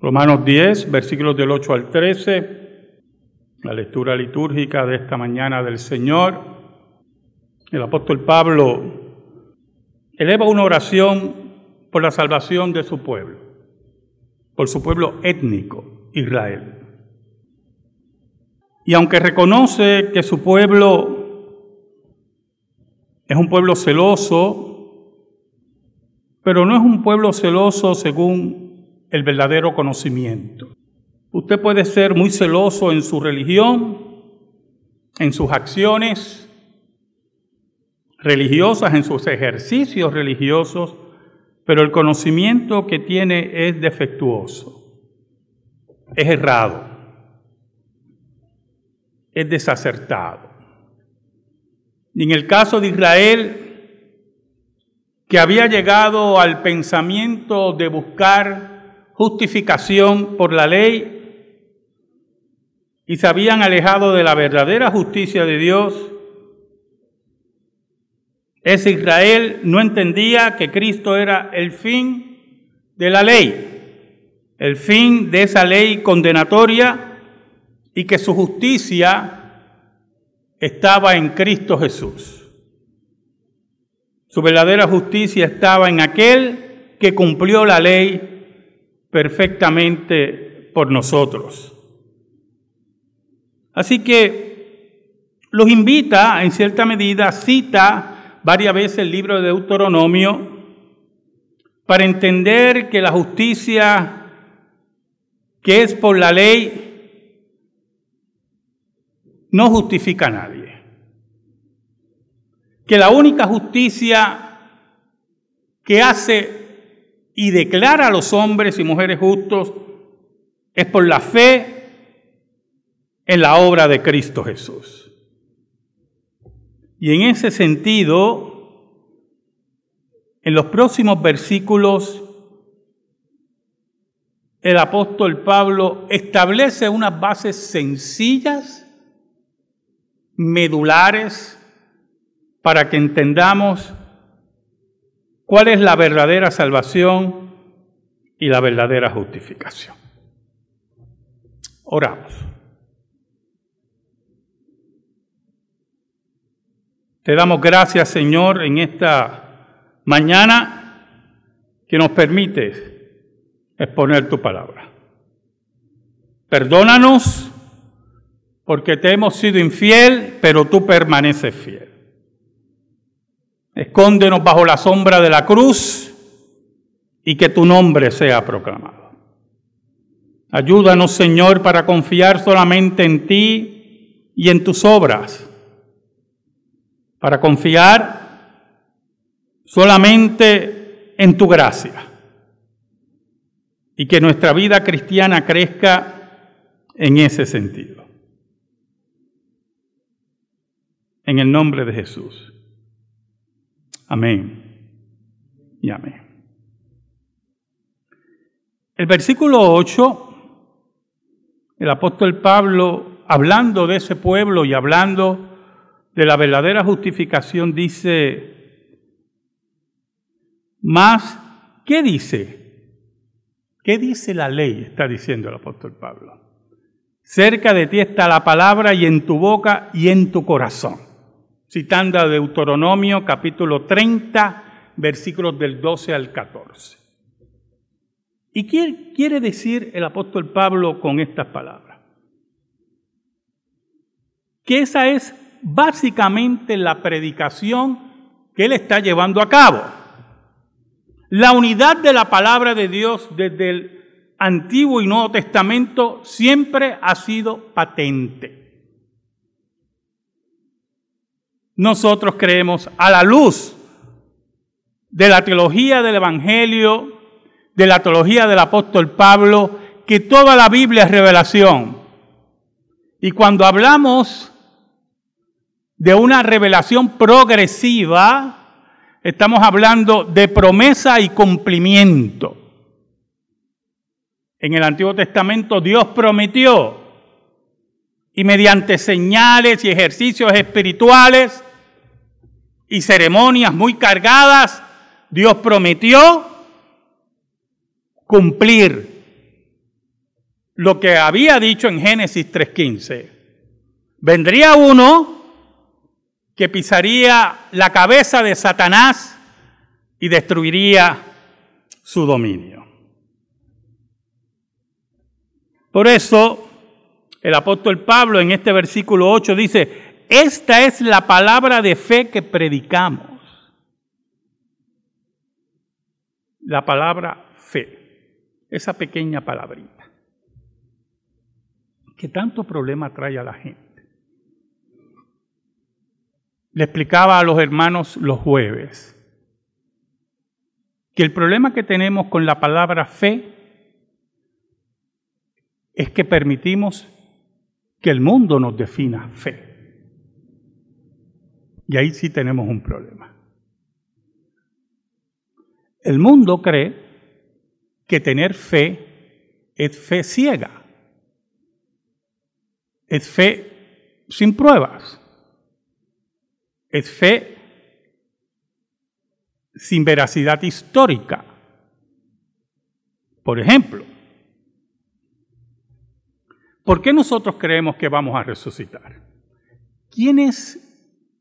Romanos 10, versículos del 8 al 13, la lectura litúrgica de esta mañana del Señor. El apóstol Pablo eleva una oración por la salvación de su pueblo, por su pueblo étnico, Israel. Y aunque reconoce que su pueblo es un pueblo celoso, pero no es un pueblo celoso según el verdadero conocimiento. Usted puede ser muy celoso en su religión, en sus acciones religiosas, en sus ejercicios religiosos, pero el conocimiento que tiene es defectuoso, es errado, es desacertado. Y en el caso de Israel, que había llegado al pensamiento de buscar justificación por la ley y se habían alejado de la verdadera justicia de Dios, ese Israel no entendía que Cristo era el fin de la ley, el fin de esa ley condenatoria y que su justicia estaba en Cristo Jesús. Su verdadera justicia estaba en aquel que cumplió la ley perfectamente por nosotros. Así que los invita, en cierta medida, cita varias veces el libro de Deuteronomio para entender que la justicia que es por la ley no justifica a nadie. Que la única justicia que hace y declara a los hombres y mujeres justos es por la fe en la obra de Cristo Jesús. Y en ese sentido, en los próximos versículos, el apóstol Pablo establece unas bases sencillas, medulares, para que entendamos cuál es la verdadera salvación y la verdadera justificación. Oramos. Te damos gracias, Señor, en esta mañana que nos permites exponer tu palabra. Perdónanos porque te hemos sido infiel, pero tú permaneces fiel. Escóndenos bajo la sombra de la cruz y que tu nombre sea proclamado. Ayúdanos, Señor, para confiar solamente en ti y en tus obras, para confiar solamente en tu gracia y que nuestra vida cristiana crezca en ese sentido. En el nombre de Jesús. Amén y amén. El versículo 8, el apóstol Pablo, hablando de ese pueblo y hablando de la verdadera justificación, dice, más, ¿qué dice? ¿Qué dice la ley? Está diciendo el apóstol Pablo. Cerca de ti está la palabra y en tu boca y en tu corazón citando a Deuteronomio capítulo 30, versículos del 12 al 14. ¿Y qué quiere decir el apóstol Pablo con estas palabras? Que esa es básicamente la predicación que él está llevando a cabo. La unidad de la palabra de Dios desde el Antiguo y Nuevo Testamento siempre ha sido patente. Nosotros creemos a la luz de la teología del Evangelio, de la teología del apóstol Pablo, que toda la Biblia es revelación. Y cuando hablamos de una revelación progresiva, estamos hablando de promesa y cumplimiento. En el Antiguo Testamento Dios prometió y mediante señales y ejercicios espirituales y ceremonias muy cargadas, Dios prometió cumplir lo que había dicho en Génesis 3.15. Vendría uno que pisaría la cabeza de Satanás y destruiría su dominio. Por eso, el apóstol Pablo en este versículo 8 dice, esta es la palabra de fe que predicamos. La palabra fe, esa pequeña palabrita, que tanto problema trae a la gente. Le explicaba a los hermanos los jueves que el problema que tenemos con la palabra fe es que permitimos que el mundo nos defina fe. Y ahí sí tenemos un problema. El mundo cree que tener fe es fe ciega, es fe sin pruebas, es fe sin veracidad histórica. Por ejemplo, ¿por qué nosotros creemos que vamos a resucitar? ¿Quién es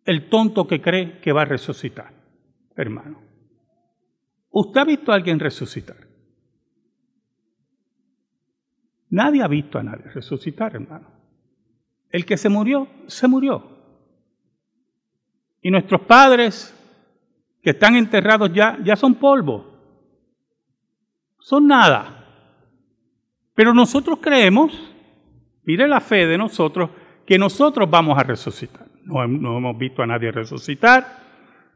el tonto que cree que va a resucitar, hermano? ¿Usted ha visto a alguien resucitar? Nadie ha visto a nadie resucitar, hermano. El que se murió, se murió. Y nuestros padres que están enterrados ya, ya son polvo. Son nada. Pero nosotros creemos, mire la fe de nosotros, que nosotros vamos a resucitar. No, hemos visto a nadie resucitar.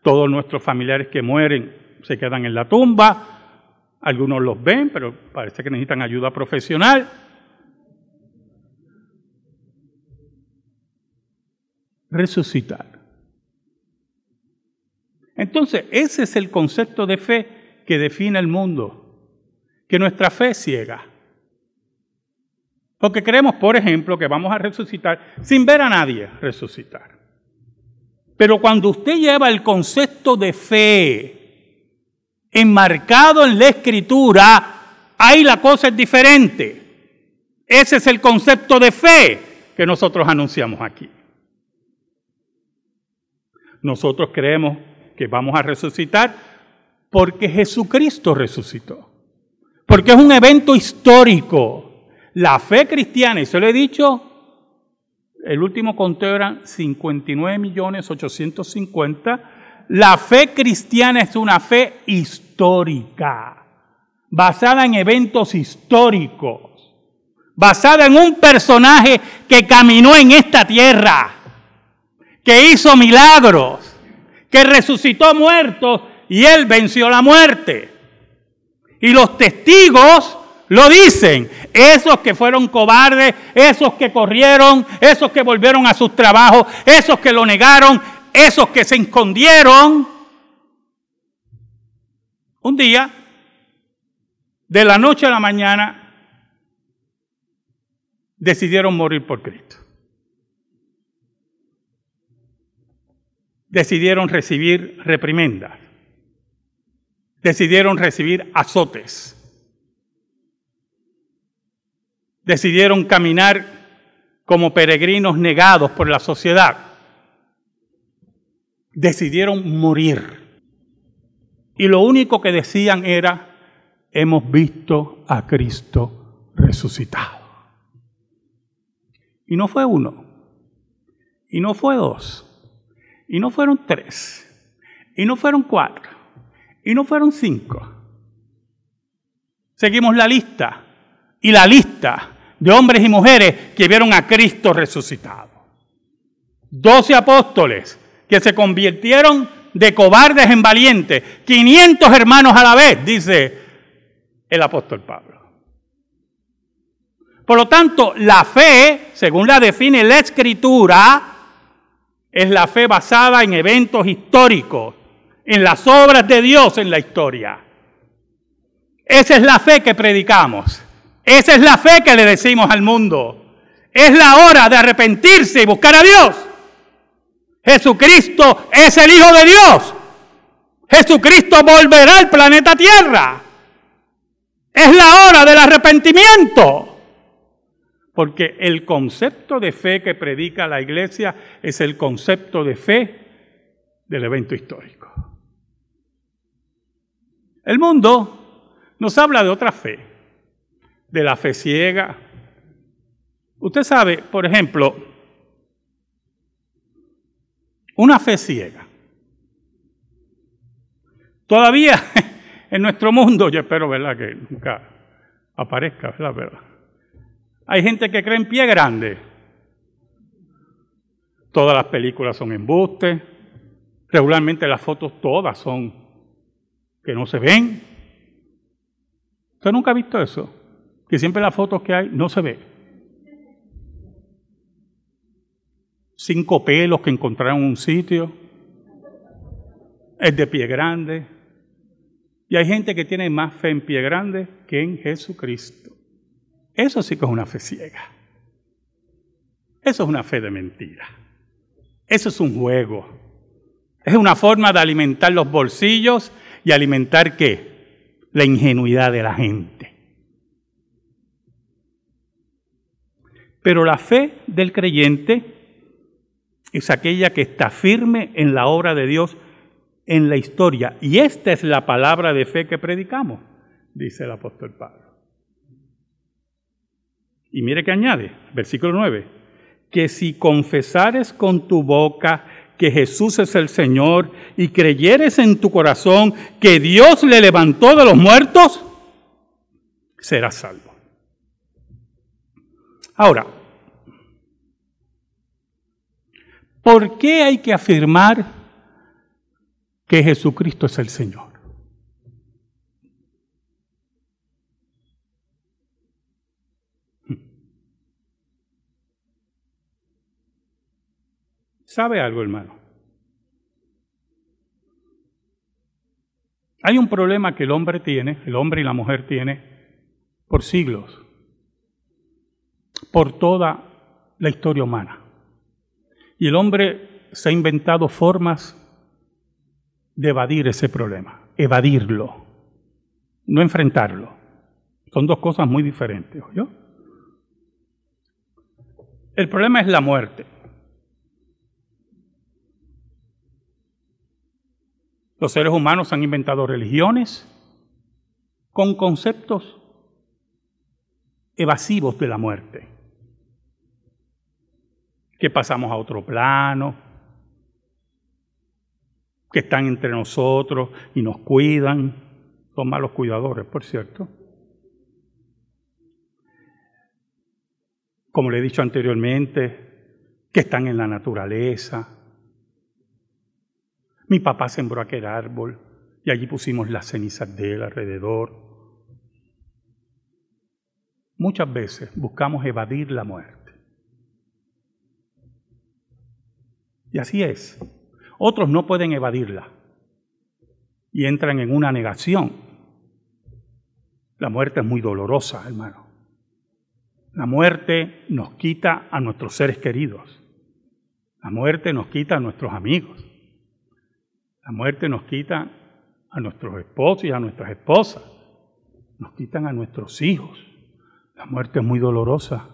Todos nuestros familiares que mueren se quedan en la tumba. Algunos los ven, pero parece que necesitan ayuda profesional. Resucitar. Entonces, ese es el concepto de fe que define el mundo, que nuestra fe es ciega. Porque creemos, por ejemplo, que vamos a resucitar sin ver a nadie resucitar. Pero cuando usted lleva el concepto de fe enmarcado en la escritura, ahí la cosa es diferente. Ese es el concepto de fe que nosotros anunciamos aquí. Nosotros creemos que vamos a resucitar porque Jesucristo resucitó. Porque es un evento histórico. La fe cristiana, y se lo he dicho, el último conteo eran 59 millones 850. La fe cristiana es una fe histórica, basada en eventos históricos, basada en un personaje que caminó en esta tierra, que hizo milagros, que resucitó muertos y él venció la muerte. Y los testigos lo dicen, esos que fueron cobardes, esos que corrieron, esos que volvieron a sus trabajos, esos que lo negaron, esos que se escondieron. Un día, de la noche a la mañana, decidieron morir por Cristo. decidieron recibir reprimendas, decidieron recibir azotes, decidieron caminar como peregrinos negados por la sociedad, decidieron morir. Y lo único que decían era, hemos visto a Cristo resucitado. Y no fue uno, y no fue dos, y no fueron tres. Y no fueron cuatro. Y no fueron cinco. Seguimos la lista. Y la lista de hombres y mujeres que vieron a Cristo resucitado. Doce apóstoles que se convirtieron de cobardes en valientes. 500 hermanos a la vez, dice el apóstol Pablo. Por lo tanto, la fe, según la define la escritura, es la fe basada en eventos históricos, en las obras de Dios en la historia. Esa es la fe que predicamos. Esa es la fe que le decimos al mundo. Es la hora de arrepentirse y buscar a Dios. Jesucristo es el Hijo de Dios. Jesucristo volverá al planeta Tierra. Es la hora del arrepentimiento. porque el concepto de fe que predica la iglesia es el concepto de fe del evento histórico. El mundo nos habla de otra fe, de la fe ciega. Usted sabe, por ejemplo, una fe ciega. Todavía en nuestro mundo, yo espero, ¿verdad?, que nunca aparezca, ¿verdad? Hay gente que cree en pie grande. Todas las películas son embustes. Regularmente las fotos todas son que no se ven. ¿Usted nunca ha visto eso? Que siempre las fotos que hay no se ve. Cinco pelos que encontraron en un sitio. Es de pie grande. Y hay gente que tiene más fe en pie grande que en Jesucristo. Eso sí que es una fe ciega. Eso es una fe de mentira. Eso es un juego. Es una forma de alimentar los bolsillos y alimentar qué? La ingenuidad de la gente. Pero la fe del creyente es aquella que está firme en la obra de Dios en la historia. Y esta es la palabra de fe que predicamos, dice el apóstol Pablo. Y mire que añade, versículo 9, que si confesares con tu boca que Jesús es el Señor y creyeres en tu corazón que Dios le levantó de los muertos, serás salvo. Ahora, ¿por qué hay que afirmar que Jesucristo es el Señor? ¿Sabe algo, hermano? Hay un problema que el hombre tiene, el hombre y la mujer tiene, por siglos, por toda la historia humana. Y el hombre se ha inventado formas de evadir ese problema, evadirlo, no enfrentarlo. Son dos cosas muy diferentes, ¿oyó? El problema es la muerte. Los seres humanos han inventado religiones con conceptos evasivos de la muerte. Que pasamos a otro plano, que están entre nosotros y nos cuidan. Son malos cuidadores, por cierto. Como le he dicho anteriormente, que están en la naturaleza, mi papá sembró aquel árbol y allí pusimos las cenizas de él alrededor. Muchas veces buscamos evadir la muerte. Y así es. Otros no pueden evadirla y entran en una negación. La muerte es muy dolorosa, hermano. La muerte nos quita a nuestros seres queridos. La muerte nos quita a nuestros amigos. La muerte nos quita a nuestros esposos y a nuestras esposas. Nos quitan a nuestros hijos. La muerte es muy dolorosa.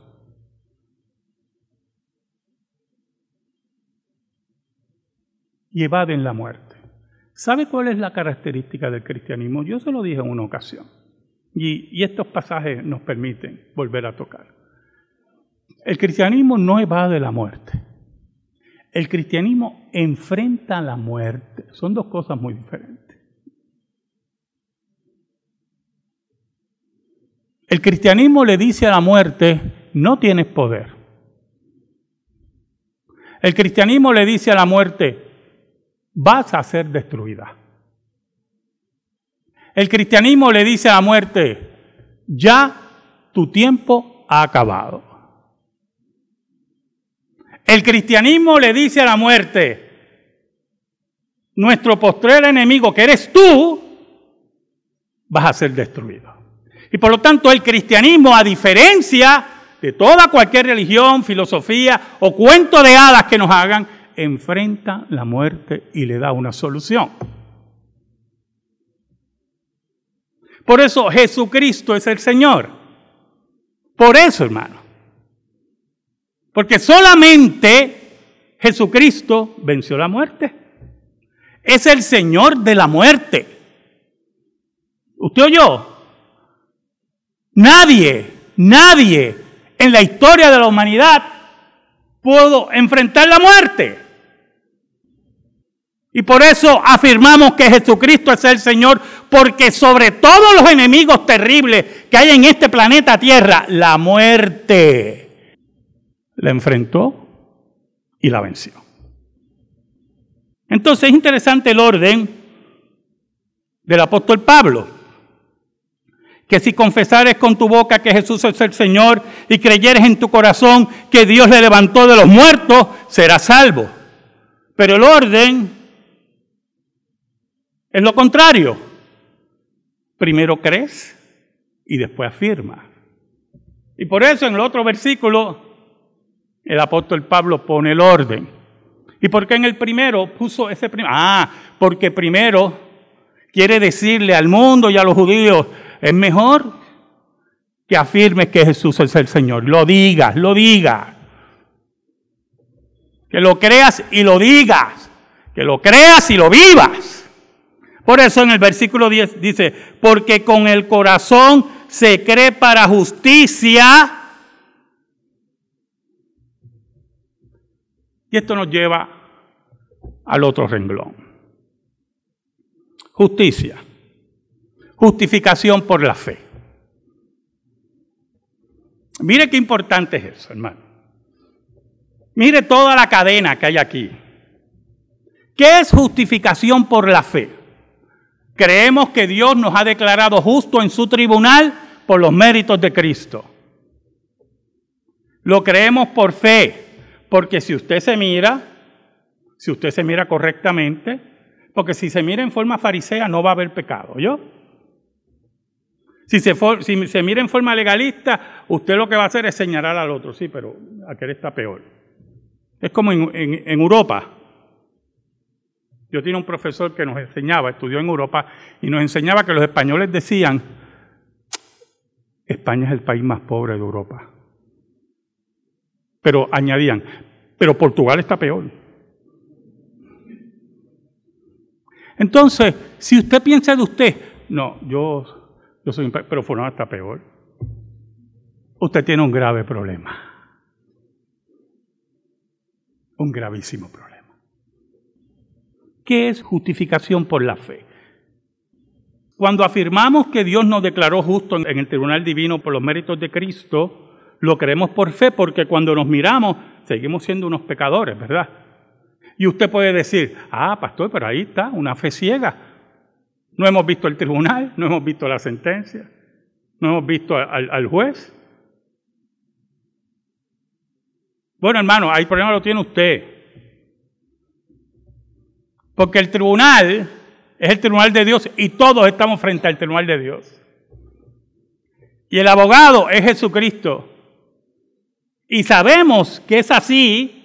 Y evaden la muerte. ¿Sabe cuál es la característica del cristianismo? Yo se lo dije en una ocasión. Y, y estos pasajes nos permiten volver a tocar. El cristianismo no evade la muerte. El cristianismo enfrenta la muerte. Son dos cosas muy diferentes. El cristianismo le dice a la muerte, no tienes poder. El cristianismo le dice a la muerte, vas a ser destruida. El cristianismo le dice a la muerte, ya tu tiempo ha acabado. El cristianismo le dice a la muerte, nuestro postrer enemigo, que eres tú, vas a ser destruido. Y por lo tanto el cristianismo, a diferencia de toda cualquier religión, filosofía o cuento de hadas que nos hagan, enfrenta la muerte y le da una solución. Por eso Jesucristo es el Señor. Por eso, hermano. Porque solamente Jesucristo venció la muerte. Es el Señor de la muerte. ¿Usted oyó? Nadie, nadie en la historia de la humanidad pudo enfrentar la muerte. Y por eso afirmamos que Jesucristo es el Señor, porque sobre todos los enemigos terribles que hay en este planeta Tierra, la muerte la enfrentó y la venció. Entonces es interesante el orden del apóstol Pablo que si confesares con tu boca que Jesús es el Señor y creyeres en tu corazón que Dios le levantó de los muertos, serás salvo. Pero el orden es lo contrario. Primero crees y después afirma. Y por eso en el otro versículo el apóstol Pablo pone el orden. ¿Y por qué en el primero puso ese primero? Ah, porque primero quiere decirle al mundo y a los judíos, es mejor que afirmes que Jesús es el Señor. Lo digas, lo digas. Que lo creas y lo digas. Que lo creas y lo vivas. Por eso en el versículo 10 dice, porque con el corazón se cree para justicia. Y esto nos lleva al otro renglón. Justicia justificación por la fe. Mire qué importante es eso, hermano. Mire toda la cadena que hay aquí. ¿Qué es justificación por la fe? Creemos que Dios nos ha declarado justo en su tribunal por los méritos de Cristo. Lo creemos por fe, porque si usted se mira, si usted se mira correctamente, porque si se mira en forma farisea no va a haber pecado, ¿yo? Si se, mira en forma legalista, usted lo que va a hacer es señalar al otro, sí, pero aquel está peor. Es como en Europa. Yo tenía un profesor que nos enseñaba, estudió en Europa, y nos enseñaba que los españoles decían, España es el país más pobre de Europa. Pero añadían, pero Portugal está peor. Entonces, si usted piensa de usted, no, yo yo soy un pero fulano está peor. Usted tiene un grave problema. Un gravísimo problema. ¿Qué es justificación por la fe? Cuando afirmamos que Dios nos declaró justo en el tribunal divino por los méritos de Cristo, lo creemos por fe porque cuando nos miramos seguimos siendo unos pecadores, ¿verdad? Y usted puede decir, ah, pastor, pero ahí está, una fe ciega. No hemos visto el tribunal, no hemos visto la sentencia, no hemos visto al, juez. Bueno, hermano, hay problema lo tiene usted. Porque el tribunal es el tribunal de Dios y todos estamos frente al tribunal de Dios. Y el abogado es Jesucristo. Y sabemos que es así,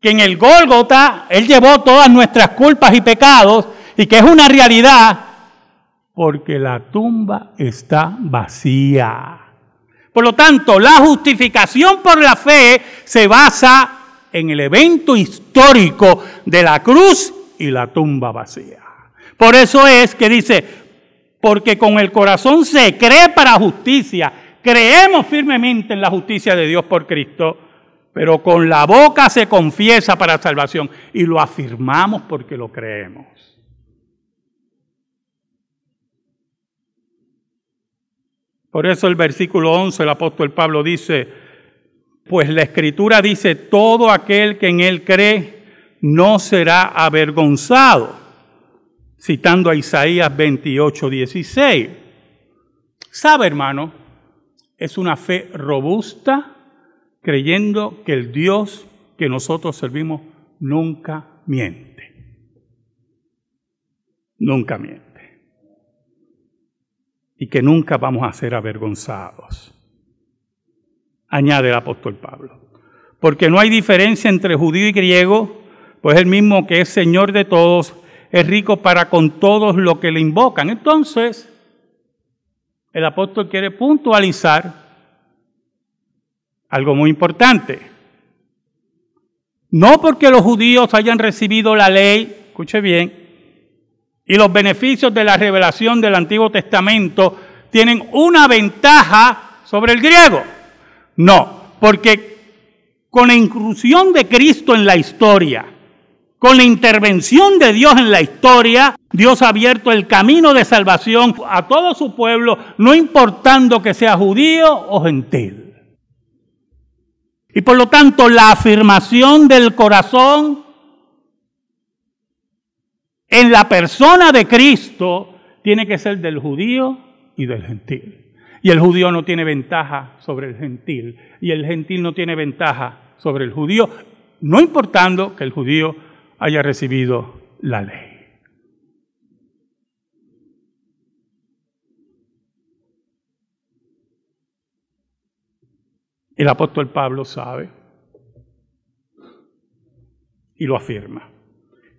que en el Gólgota Él llevó todas nuestras culpas y pecados y que es una realidad porque la tumba está vacía. Por lo tanto, la justificación por la fe se basa en el evento histórico de la cruz y la tumba vacía. Por eso es que dice, porque con el corazón se cree para justicia, creemos firmemente en la justicia de Dios por Cristo, pero con la boca se confiesa para salvación y lo afirmamos porque lo creemos. Por eso el versículo 11, el apóstol Pablo dice, pues la escritura dice, todo aquel que en él cree no será avergonzado, citando a Isaías 28, 16. ¿Sabe, hermano? Es una fe robusta, creyendo que el Dios que nosotros servimos nunca miente. Nunca miente y que nunca vamos a ser avergonzados. Añade el apóstol Pablo. Porque no hay diferencia entre judío y griego, pues el mismo que es Señor de todos, es rico para con todos los que le invocan. Entonces, el apóstol quiere puntualizar algo muy importante. No porque los judíos hayan recibido la ley, escuche bien, y los beneficios de la revelación del Antiguo Testamento tienen una ventaja sobre el griego. No, porque con la inclusión de Cristo en la historia, con la intervención de Dios en la historia, Dios ha abierto el camino de salvación a todo su pueblo, no importando que sea judío o gentil. Y por lo tanto, la afirmación del corazón en la persona de Cristo tiene que ser del judío y del gentil. Y el judío no tiene ventaja sobre el gentil. Y el gentil no tiene ventaja sobre el judío, no importando que el judío haya recibido la ley. El apóstol Pablo sabe y lo afirma,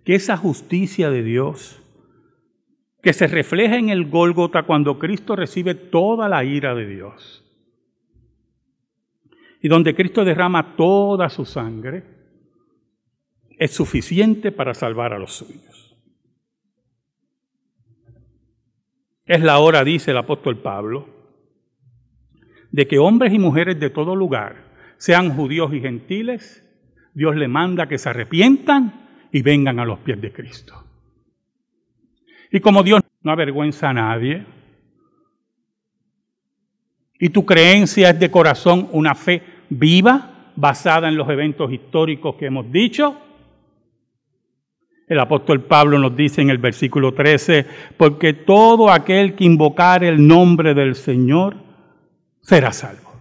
que esa justicia de Dios que se refleja en el Gólgota cuando Cristo recibe toda la ira de Dios y donde Cristo derrama toda su sangre, es suficiente para salvar a los suyos. Es la hora, dice el apóstol Pablo, de que hombres y mujeres de todo lugar, sean judíos y gentiles, Dios le manda que se arrepientan y vengan a los pies de Cristo. Y como Dios no avergüenza a nadie, y tu creencia es de corazón una fe viva, basada en los eventos históricos que hemos dicho, el apóstol Pablo nos dice en el versículo 13, porque todo aquel que invocar el nombre del Señor será salvo.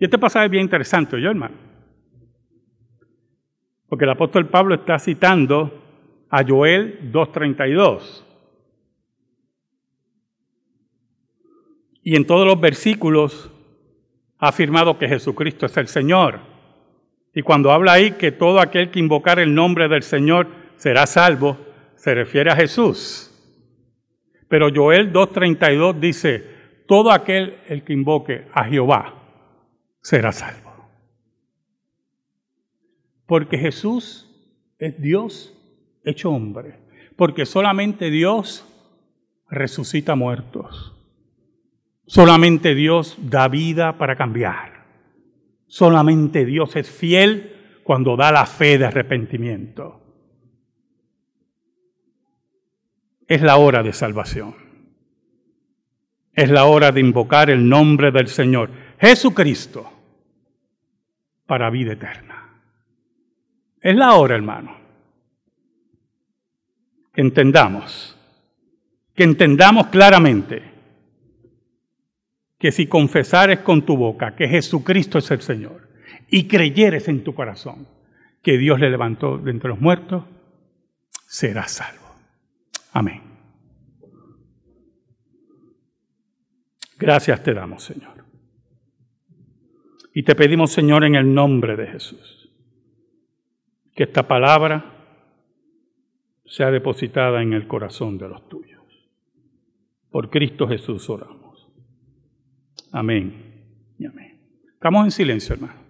Y este pasaje es bien interesante, yo hermano. Porque el apóstol Pablo está citando a Joel 2.32. Y en todos los versículos ha afirmado que Jesucristo es el Señor. Y cuando habla ahí que todo aquel que invocar el nombre del Señor será salvo, se refiere a Jesús. Pero Joel 2.32 dice, todo aquel el que invoque a Jehová será salvo. Porque Jesús es Dios hecho hombre. Porque solamente Dios resucita muertos. Solamente Dios da vida para cambiar. Solamente Dios es fiel cuando da la fe de arrepentimiento. Es la hora de salvación. Es la hora de invocar el nombre del Señor, Jesucristo, para vida eterna. Es la hora, hermano. Que entendamos, que entendamos claramente que si confesares con tu boca que Jesucristo es el Señor y creyeres en tu corazón que Dios le levantó de entre los muertos, serás salvo. Amén. Gracias te damos, Señor. Y te pedimos, Señor, en el nombre de Jesús, que esta palabra sea depositada en el corazón de los tuyos. Por Cristo Jesús oramos. Amén y amén. Estamos en silencio, hermano.